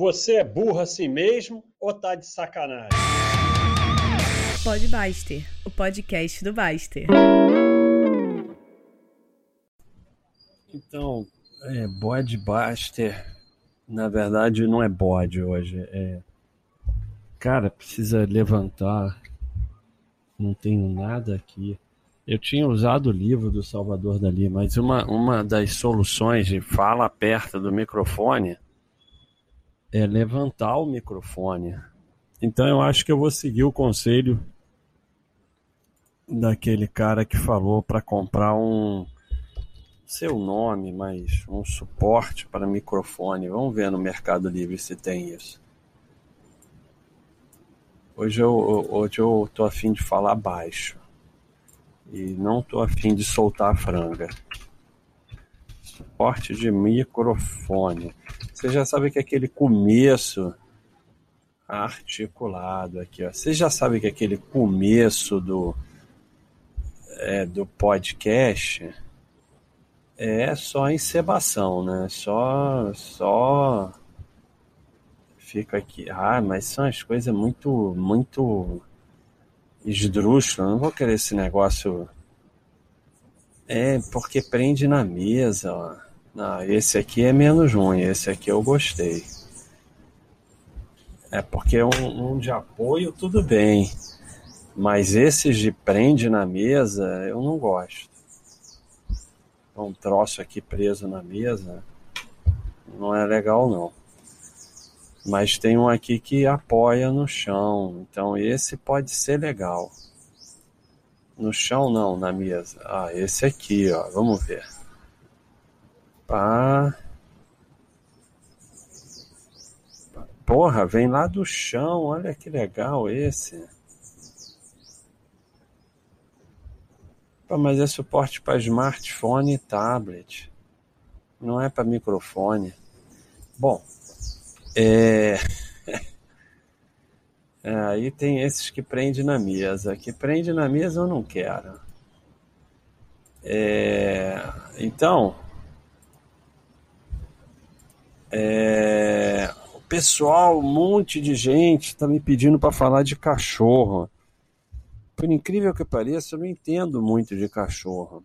Você é burro assim mesmo ou tá de sacanagem? Pode Baster, o podcast do Baster. Então, é, bode Baster, na verdade não é bode hoje. É, cara, precisa levantar. Não tenho nada aqui. Eu tinha usado o livro do Salvador Dali, mas uma, uma das soluções de fala perto do microfone é levantar o microfone. Então eu acho que eu vou seguir o conselho daquele cara que falou para comprar um seu nome, mas um suporte para microfone. Vamos ver no Mercado Livre se tem isso. Hoje eu, hoje eu tô afim de falar baixo. E não tô afim de soltar a franga. Suporte de microfone. Você já sabe que aquele começo articulado aqui, ó. Você já sabe que aquele começo do é, do podcast é só encebação, né? Só só fica aqui. Ah, mas são as coisas muito muito esdrúxulas. Não vou querer esse negócio. É porque prende na mesa, ó. Não, esse aqui é menos ruim, esse aqui eu gostei. É porque um, um de apoio tudo bem, mas esses de prende na mesa eu não gosto. Um troço aqui preso na mesa não é legal não. Mas tem um aqui que apoia no chão, então esse pode ser legal. No chão não, na mesa. Ah, esse aqui, ó, vamos ver. Pá. Porra, vem lá do chão, olha que legal esse. Pá, mas é suporte para smartphone e tablet. Não é para microfone. Bom, é... é... Aí tem esses que prende na mesa. Que prende na mesa eu não quero. É... Então, é... O pessoal, um monte de gente está me pedindo para falar de cachorro. Por incrível que pareça, eu não entendo muito de cachorro.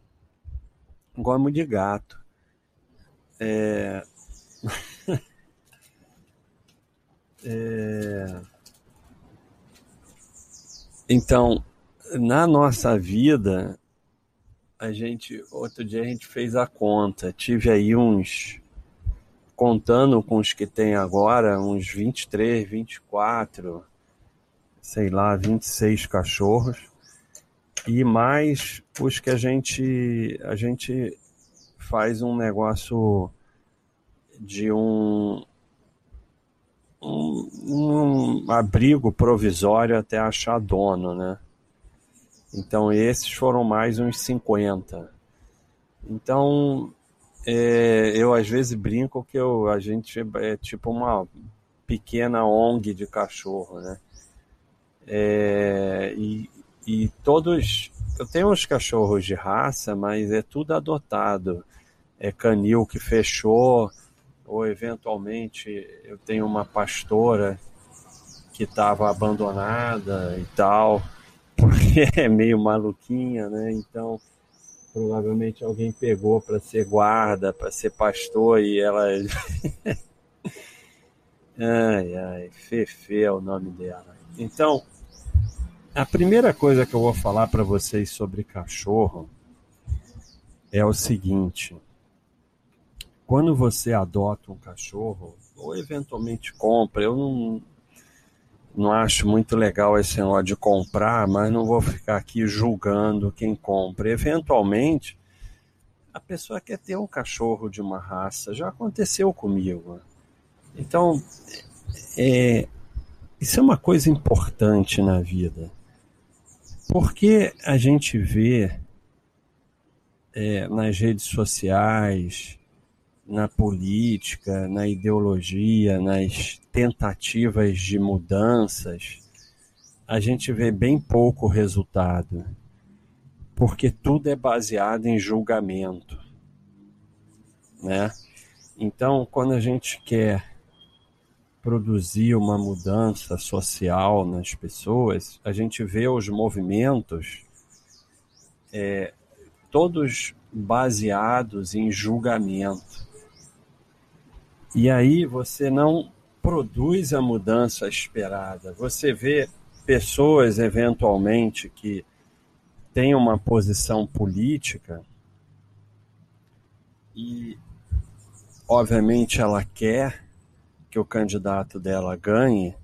Gosto de gato. É... é... Então, na nossa vida, a gente, outro dia a gente fez a conta. Tive aí uns contando com os que tem agora, uns 23, 24, sei lá, 26 cachorros. E mais os que a gente a gente faz um negócio de um, um, um abrigo provisório até achar dono, né? Então esses foram mais uns 50. Então é, eu às vezes brinco que eu, a gente é tipo uma pequena ONG de cachorro, né? É, e, e todos. Eu tenho uns cachorros de raça, mas é tudo adotado. É canil que fechou, ou eventualmente eu tenho uma pastora que estava abandonada e tal, porque é meio maluquinha, né? Então provavelmente alguém pegou para ser guarda, para ser pastor e ela. ai, ai, Fefe é o nome dela. Então, a primeira coisa que eu vou falar para vocês sobre cachorro é o seguinte: quando você adota um cachorro, ou eventualmente compra, eu não, não acho muito legal esse negócio de comprar, mas não vou ficar aqui julgando quem compra. Eventualmente, a pessoa quer ter um cachorro de uma raça. Já aconteceu comigo. Então, é, isso é uma coisa importante na vida. Porque a gente vê é, nas redes sociais, na política, na ideologia, nas tentativas de mudanças, a gente vê bem pouco resultado, porque tudo é baseado em julgamento, né? Então, quando a gente quer produzir uma mudança social nas pessoas, a gente vê os movimentos é, todos baseados em julgamento. E aí você não produz a mudança esperada. Você vê pessoas, eventualmente, que têm uma posição política e, obviamente, ela quer que o candidato dela ganhe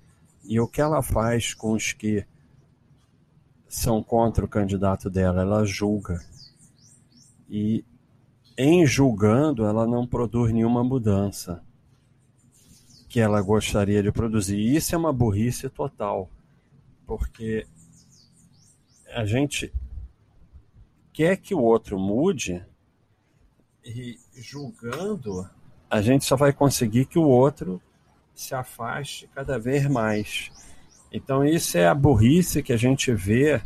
e o que ela faz com os que são contra o candidato dela, ela julga. E em julgando, ela não produz nenhuma mudança que ela gostaria de produzir. Isso é uma burrice total, porque a gente quer que o outro mude e julgando, a gente só vai conseguir que o outro se afaste cada vez mais. Então, isso é a burrice que a gente vê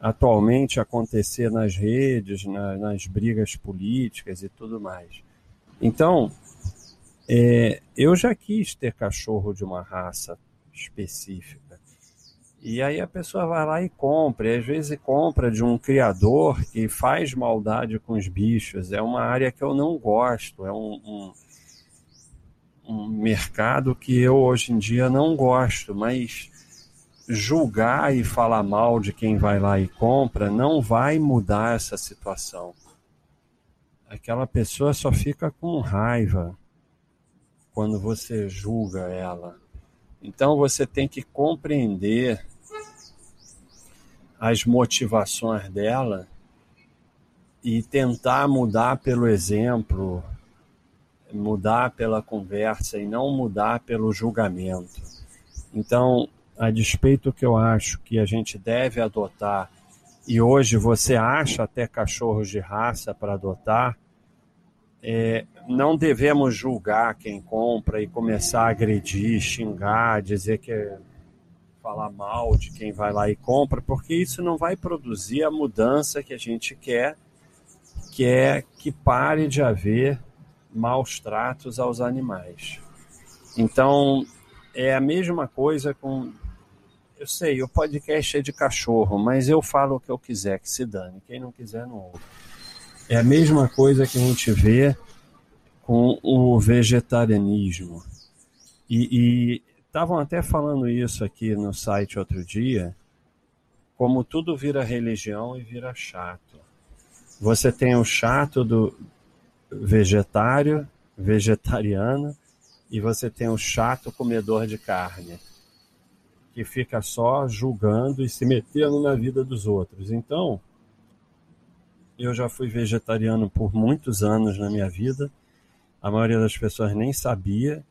atualmente acontecer nas redes, na, nas brigas políticas e tudo mais. Então, é, eu já quis ter cachorro de uma raça específica. E aí a pessoa vai lá e compra, e às vezes compra de um criador que faz maldade com os bichos. É uma área que eu não gosto, é um, um um mercado que eu hoje em dia não gosto, mas julgar e falar mal de quem vai lá e compra não vai mudar essa situação. Aquela pessoa só fica com raiva quando você julga ela. Então você tem que compreender as motivações dela e tentar mudar pelo exemplo, mudar pela conversa e não mudar pelo julgamento. Então, a despeito que eu acho que a gente deve adotar, e hoje você acha até cachorros de raça para adotar, é, não devemos julgar quem compra e começar a agredir, xingar, dizer que é falar mal de quem vai lá e compra, porque isso não vai produzir a mudança que a gente quer, que é que pare de haver maus tratos aos animais. Então, é a mesma coisa com. Eu sei, o podcast é de cachorro, mas eu falo o que eu quiser, que se dane. Quem não quiser, não ouve. É a mesma coisa que a gente vê com o vegetarianismo. E estavam até falando isso aqui no site outro dia, como tudo vira religião e vira chato. Você tem o chato do, vegetário, vegetariana, e você tem o chato comedor de carne, que fica só julgando e se metendo na vida dos outros. Então, eu já fui vegetariano por muitos anos na minha vida, a maioria das pessoas nem sabia,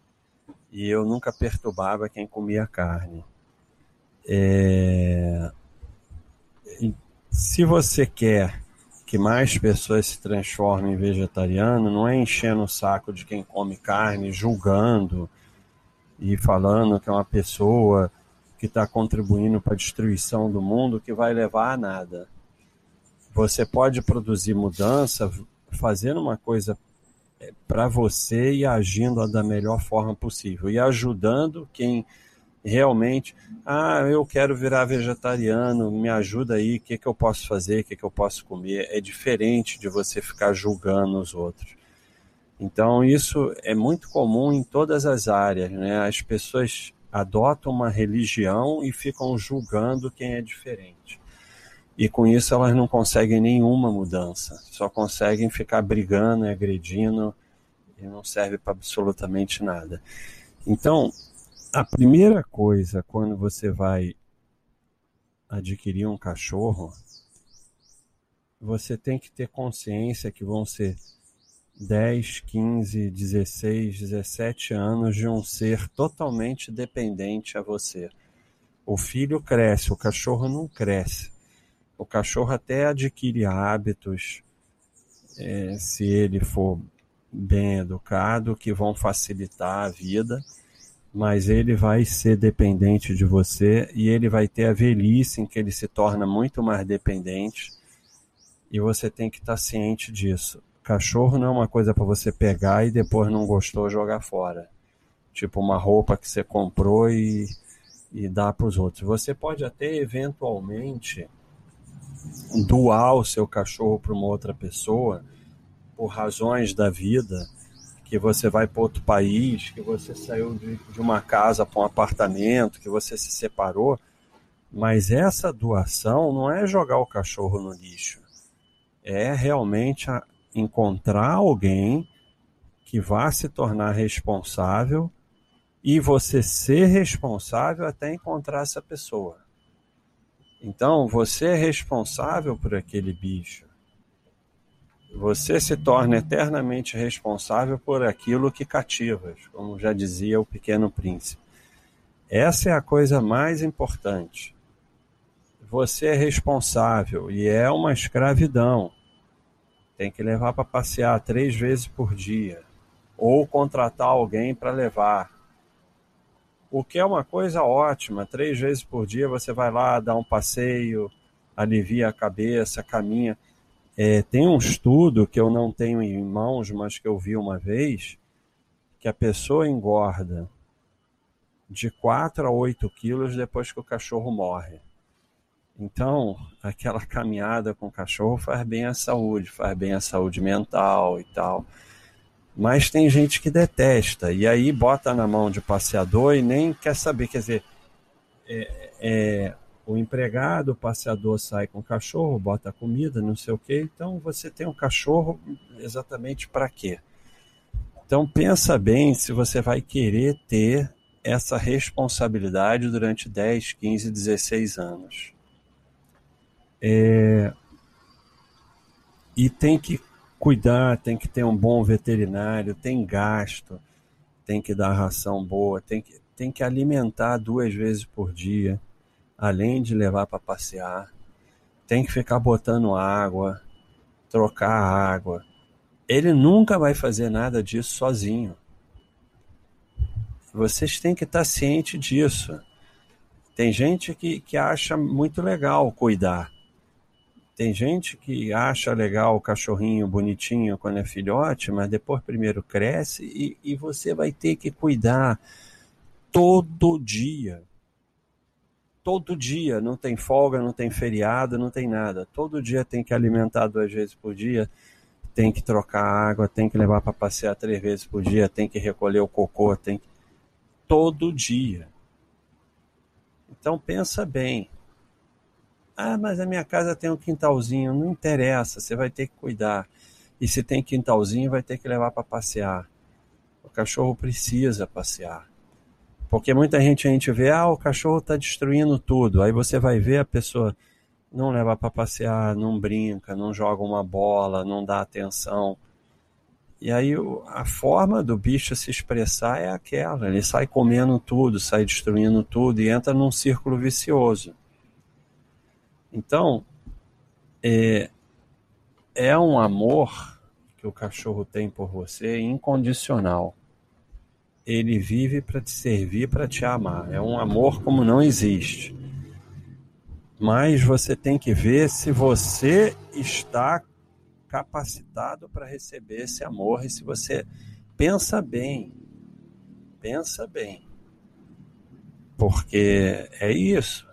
e eu nunca perturbava quem comia carne. É... Se você quer que mais pessoas se transformem em vegetariano não é enchendo o saco de quem come carne, julgando e falando que é uma pessoa que está contribuindo para a destruição do mundo que vai levar a nada. Você pode produzir mudança fazendo uma coisa para você e agindo da melhor forma possível e ajudando quem realmente, ah, eu quero virar vegetariano, me ajuda aí, o que, que eu posso fazer, o que, que eu posso comer. É diferente de você ficar julgando os outros. Então, isso é muito comum em todas as áreas. Né? As pessoas adotam uma religião e ficam julgando quem é diferente. E com isso elas não conseguem nenhuma mudança, só conseguem ficar brigando agredindo e não serve para absolutamente nada. Então, a primeira coisa quando você vai adquirir um cachorro, você tem que ter consciência que vão ser 10, 15, 16, 17 anos de um ser totalmente dependente a você. O filho cresce, o cachorro não cresce. O cachorro até adquire hábitos, é, se ele for bem educado, que vão facilitar a vida mas ele vai ser dependente de você e ele vai ter a velhice em que ele se torna muito mais dependente e você tem que estar ciente disso. Cachorro não é uma coisa para você pegar e depois não gostou jogar fora. tipo uma roupa que você comprou e, e dá para os outros. Você pode até eventualmente doar o seu cachorro para uma outra pessoa por razões da vida, que você vai para outro país, que você saiu de, de uma casa para um apartamento, que você se separou. Mas essa doação não é jogar o cachorro no lixo. É realmente encontrar alguém que vá se tornar responsável e você ser responsável até encontrar essa pessoa. Então, você é responsável por aquele bicho. Você se torna eternamente responsável por aquilo que cativas, como já dizia o Pequeno Príncipe. Essa é a coisa mais importante. Você é responsável e é uma escravidão. Tem que levar para passear três vezes por dia ou contratar alguém para levar o que é uma coisa ótima. Três vezes por dia você vai lá, dá um passeio, alivia a cabeça, caminha. É, tem um estudo que eu não tenho em mãos, mas que eu vi uma vez, que a pessoa engorda de 4 a 8 quilos depois que o cachorro morre. Então, aquela caminhada com o cachorro faz bem à saúde, faz bem à saúde mental e tal. Mas tem gente que detesta, e aí bota na mão de passeador e nem quer saber. Quer dizer, é, é, o empregado, o passeador sai com o cachorro, bota comida, não sei o quê. Então você tem um cachorro exatamente para quê? Então pensa bem se você vai querer ter essa responsabilidade durante 10, 15, 16 anos. É... E tem que cuidar, tem que ter um bom veterinário, tem gasto, tem que dar ração boa, tem que, tem que alimentar duas vezes por dia, além de levar para passear, tem que ficar botando água, trocar água. Ele nunca vai fazer nada disso sozinho. Vocês têm que estar ciente disso. Tem gente que, que acha muito legal cuidar. Tem gente que acha legal o cachorrinho bonitinho quando é filhote, mas depois primeiro cresce e, e você vai ter que cuidar todo dia. Todo dia, não tem folga, não tem feriado, não tem nada. Todo dia tem que alimentar duas vezes por dia, tem que trocar água, tem que levar para passear três vezes por dia, tem que recolher o cocô, tem que... todo dia. Então pensa bem, ah, mas a minha casa tem um quintalzinho. Não interessa, você vai ter que cuidar. E se tem quintalzinho, vai ter que levar para passear. O cachorro precisa passear. Porque muita gente a gente vê, ah, o cachorro está destruindo tudo. Aí você vai ver a pessoa não leva para passear, não brinca, não joga uma bola, não dá atenção. E aí a forma do bicho se expressar é aquela. Ele sai comendo tudo, sai destruindo tudo e entra num círculo vicioso. Então, é, é um amor que o cachorro tem por você incondicional. Ele vive para te servir, para te amar. É um amor como não existe. Mas você tem que ver se você está capacitado para receber esse amor e se você pensa bem. Pensa bem. Porque é isso.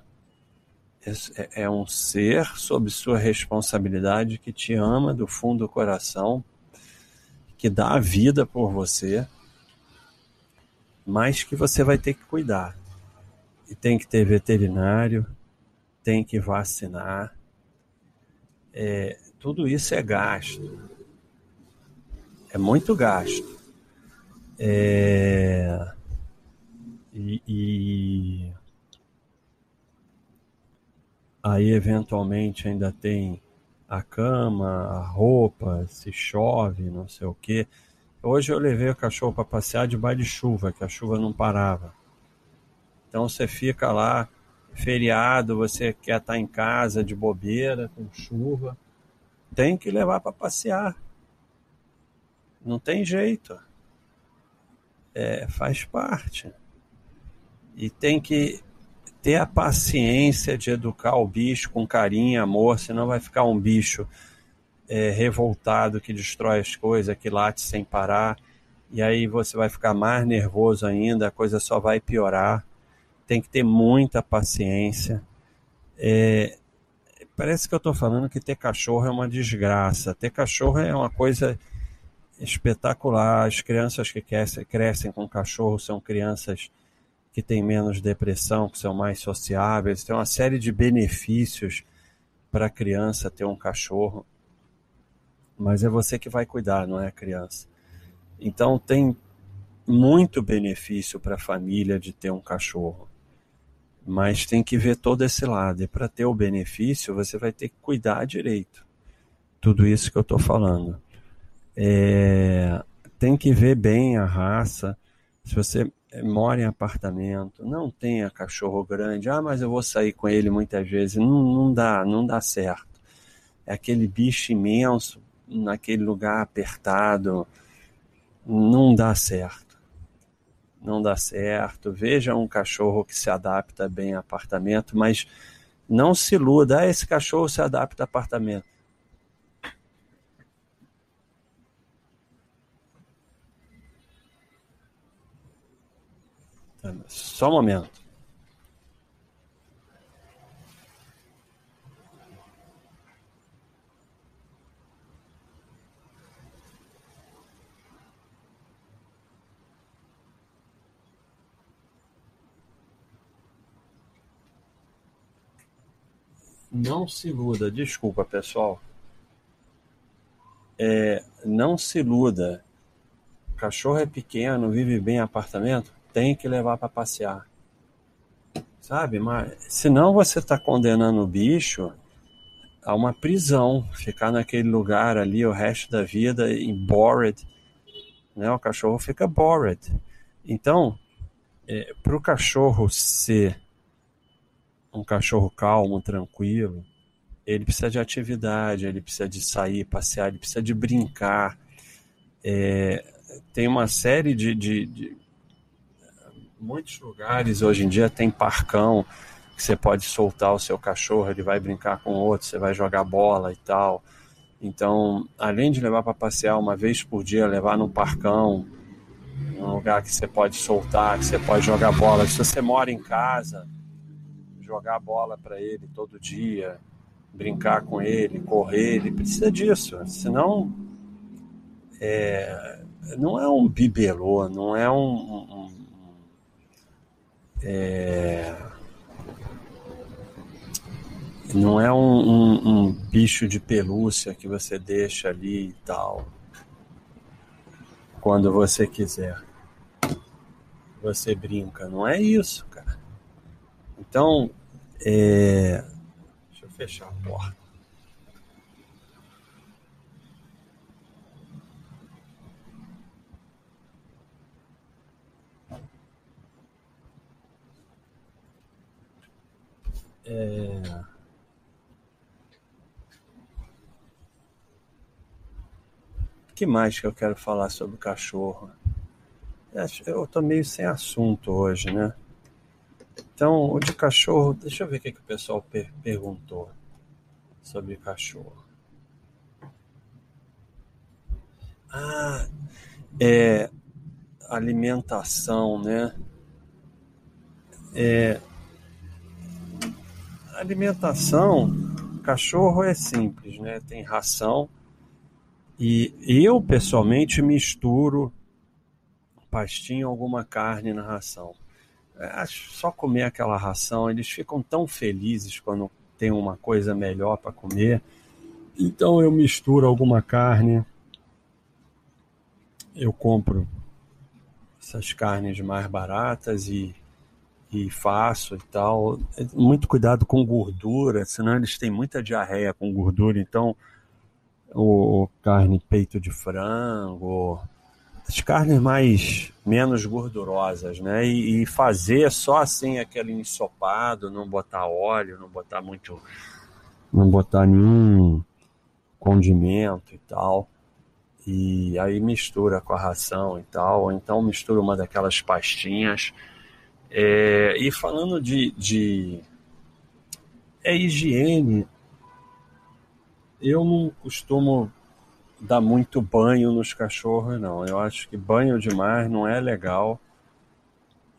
É, é um ser sob sua responsabilidade que te ama do fundo do coração, que dá a vida por você, mas que você vai ter que cuidar. E tem que ter veterinário, tem que vacinar. É, tudo isso é gasto. É muito gasto. É, e, e Aí, eventualmente, ainda tem a cama, a roupa, se chove, não sei o que. Hoje eu levei o cachorro para passear debaixo de chuva, que a chuva não parava. Então você fica lá, feriado, você quer estar tá em casa de bobeira, com chuva. Tem que levar para passear. Não tem jeito. É, faz parte. E tem que ter a paciência de educar o bicho com carinho amor, senão vai ficar um bicho é, revoltado que destrói as coisas, que late sem parar. e aí você vai ficar mais nervoso ainda, a coisa só vai piorar. Tem que ter muita paciência. É, parece que eu estou falando que ter cachorro é uma desgraça. Ter cachorro é uma coisa espetacular. As crianças que crescem com cachorro são crianças que têm menos depressão, que são mais sociáveis. Tem uma série de benefícios para a criança ter um cachorro. Mas é você que vai cuidar, não é a criança. Então tem muito benefício para a família de ter um cachorro. Mas tem que ver todo esse lado. E para ter o benefício, você vai ter que cuidar direito. Tudo isso que eu estou falando. É, tem que ver bem a raça. Se você mora em apartamento, não tenha cachorro grande. Ah, mas eu vou sair com ele muitas vezes. Não, não dá, não dá certo. É aquele bicho imenso naquele lugar apertado não dá certo. Não dá certo. Veja um cachorro que se adapta bem a apartamento, mas não se iluda. Ah, esse cachorro se adapta a apartamento. Só um momento. Não se iluda, desculpa pessoal. É, não se iluda. Cachorro é pequeno, vive bem em apartamento, tem que levar para passear. Sabe? Mas senão você está condenando o bicho a uma prisão, ficar naquele lugar ali o resto da vida em bored. Né? O cachorro fica bored. Então, é, para o cachorro ser um cachorro calmo, tranquilo, ele precisa de atividade, ele precisa de sair, passear, ele precisa de brincar. É, tem uma série de, de, de, Muitos lugares hoje em dia tem parcão que você pode soltar o seu cachorro, ele vai brincar com outro, você vai jogar bola e tal. Então, além de levar para passear uma vez por dia, levar num parcão, um lugar que você pode soltar, que você pode jogar bola. Se você mora em casa, jogar bola para ele todo dia, brincar com ele, correr, ele precisa disso. Senão, é, não é um bibelô, não é um. um é, não é um, um, um bicho de pelúcia que você deixa ali e tal. Quando você quiser. Você brinca. Não é isso, cara. Então, é... Deixa eu fechar a porta. É... O que mais que eu quero falar sobre o cachorro? Eu tô meio sem assunto hoje, né? Então, o de cachorro, deixa eu ver o que, que o pessoal per perguntou sobre cachorro. Ah, é alimentação, né? É, alimentação, cachorro é simples, né? Tem ração e eu pessoalmente misturo pastinho alguma carne na ração. É, só comer aquela ração, eles ficam tão felizes quando tem uma coisa melhor para comer. Então eu misturo alguma carne, eu compro essas carnes mais baratas e, e faço e tal. Muito cuidado com gordura, senão eles têm muita diarreia com gordura. Então, o carne peito de frango, as carnes mais menos gordurosas, né? E, e, fazer só assim aquele ensopado, não botar óleo, não botar muito, não botar nenhum condimento e tal. E aí mistura com a ração e tal, ou então mistura uma daquelas pastinhas. É, e falando de, de é higiene, eu não costumo dar muito banho nos cachorros, não. Eu acho que banho demais não é legal.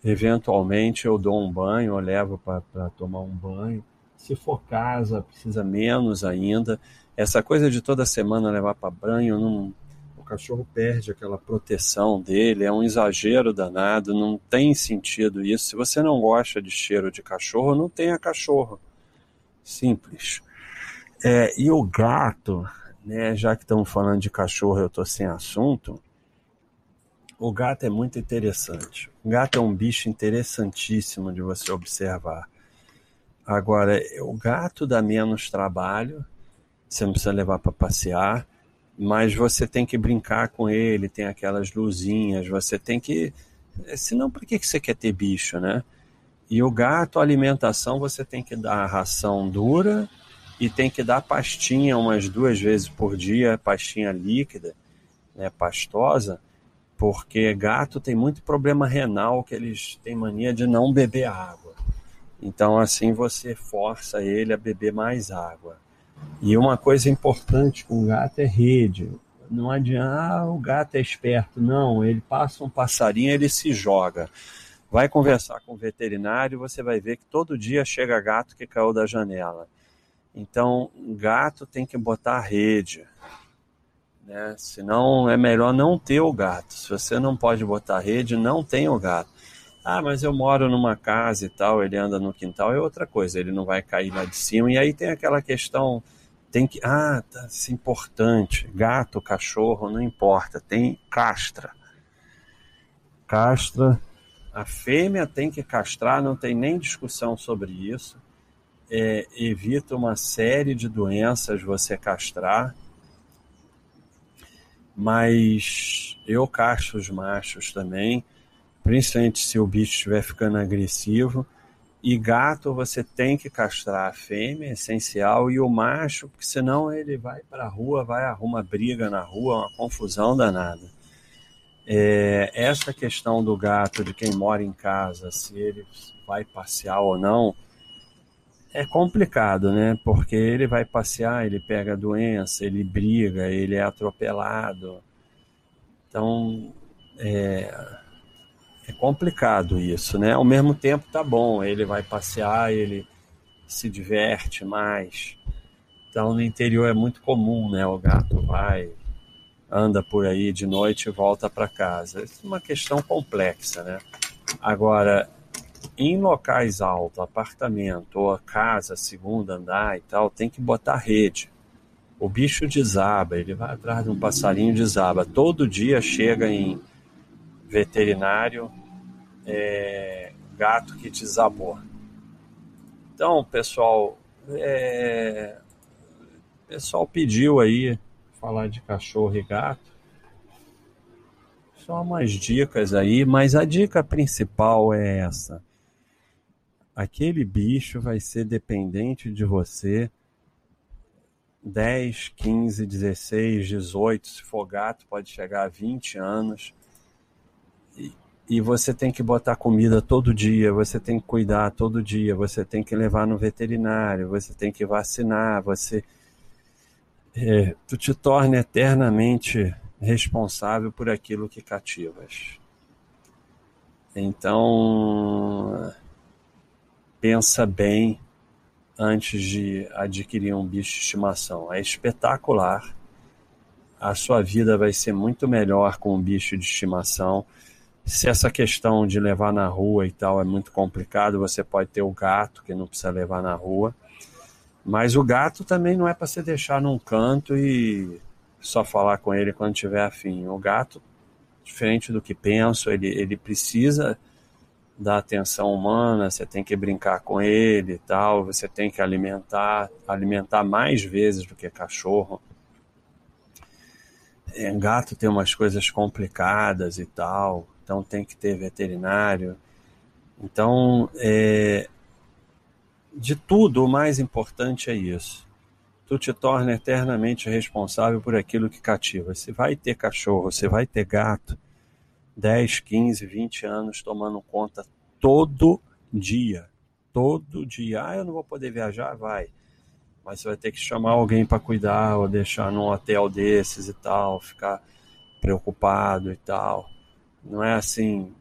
Eventualmente eu dou um banho, eu levo para tomar um banho. Se for casa, precisa menos ainda. Essa coisa de toda semana levar para banho, não, cachorro perde aquela proteção dele, é um exagero danado, não tem sentido isso. Se você não gosta de cheiro de cachorro, não tenha cachorro. Simples. É, e o gato, né, já que estamos falando de cachorro, eu estou sem assunto. O gato é muito interessante. O gato é um bicho interessantíssimo de você observar. Agora, o gato dá menos trabalho, você não precisa levar para passear, mas você tem que brincar com ele, tem aquelas luzinhas, você tem que. Senão, por que você quer ter bicho, né? E o gato, a alimentação, você tem que dar ração dura e tem que dar pastinha umas duas vezes por dia, pastinha líquida, né, pastosa, porque gato tem muito problema renal que eles têm mania de não beber água. Então assim você força ele a beber mais água. E uma coisa importante com gato é rede. Não adianta, ah, o gato é esperto. Não, ele passa um passarinho, ele se joga. Vai conversar com o veterinário, você vai ver que todo dia chega gato que caiu da janela. Então, gato tem que botar rede. Né? Senão é melhor não ter o gato. Se você não pode botar rede, não tem o gato. Ah, mas eu moro numa casa e tal, ele anda no quintal, é outra coisa, ele não vai cair lá de cima. E aí tem aquela questão, tem que. Ah, tá, isso é importante. Gato, cachorro, não importa, tem castra. Castra. A fêmea tem que castrar, não tem nem discussão sobre isso é, evita uma série de doenças você castrar, mas eu castro os machos também, principalmente se o bicho estiver ficando agressivo. E gato você tem que castrar a fêmea, é essencial, e o macho, porque senão ele vai para a rua, vai arruma briga na rua, uma confusão danada. É, essa questão do gato, de quem mora em casa, se ele vai passear ou não, é complicado, né? Porque ele vai passear, ele pega doença, ele briga, ele é atropelado. Então, é, é complicado isso, né? Ao mesmo tempo tá bom, ele vai passear, ele se diverte mais. Então, no interior é muito comum, né? O gato vai, anda por aí de noite e volta para casa. Isso é uma questão complexa, né? Agora, em locais altos, apartamento ou casa, segundo andar e tal, tem que botar rede. O bicho desaba, ele vai atrás de um passarinho desaba. Todo dia chega em veterinário é, gato que desabou. Então, pessoal, é, pessoal pediu aí falar de cachorro e gato. Só umas dicas aí, mas a dica principal é essa aquele bicho vai ser dependente de você 10, 15, 16, 18, se for gato, pode chegar a 20 anos. E, você tem que botar comida todo dia, você tem que cuidar todo dia, você tem que levar no veterinário, você tem que vacinar, você. É, tu te torna eternamente responsável por aquilo que cativas. Então, pensa bem antes de adquirir um bicho de estimação. É espetacular. A sua vida vai ser muito melhor com um bicho de estimação. Se essa questão de levar na rua e tal é muito complicado, você pode ter o gato que não precisa levar na rua. Mas o gato também não é para você deixar num canto e só falar com ele quando tiver afim. O gato, diferente do que penso, ele, ele precisa da atenção humana, você tem que brincar com ele e tal, você tem que alimentar, alimentar mais vezes do que cachorro. É, gato tem umas coisas complicadas e tal, então tem que ter veterinário. Então, é, de tudo, o mais importante é isso. Tu te torna eternamente responsável por aquilo que cativa. Se vai ter cachorro, se vai ter gato, 10, 15, 20 anos tomando conta todo dia. Todo dia. Ah, eu não vou poder viajar? Vai. Mas você vai ter que chamar alguém para cuidar ou deixar num hotel desses e tal, ficar preocupado e tal. Não é assim.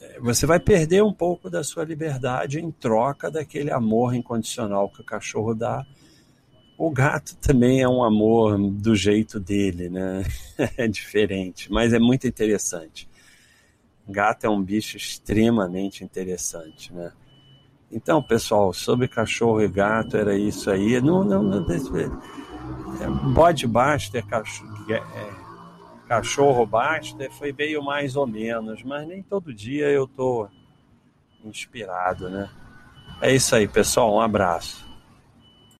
É, você vai perder um pouco da sua liberdade em troca daquele amor incondicional que o cachorro dá. O gato também é um amor do jeito dele, né? É diferente, mas é muito interessante. Gato é um bicho extremamente interessante, né? Então, pessoal, sobre cachorro e gato era isso aí. Não, não, não é, bode Baster, cachorro, é, cachorro Baster foi meio mais ou menos, mas nem todo dia eu tô inspirado, né? É isso aí, pessoal. Um abraço.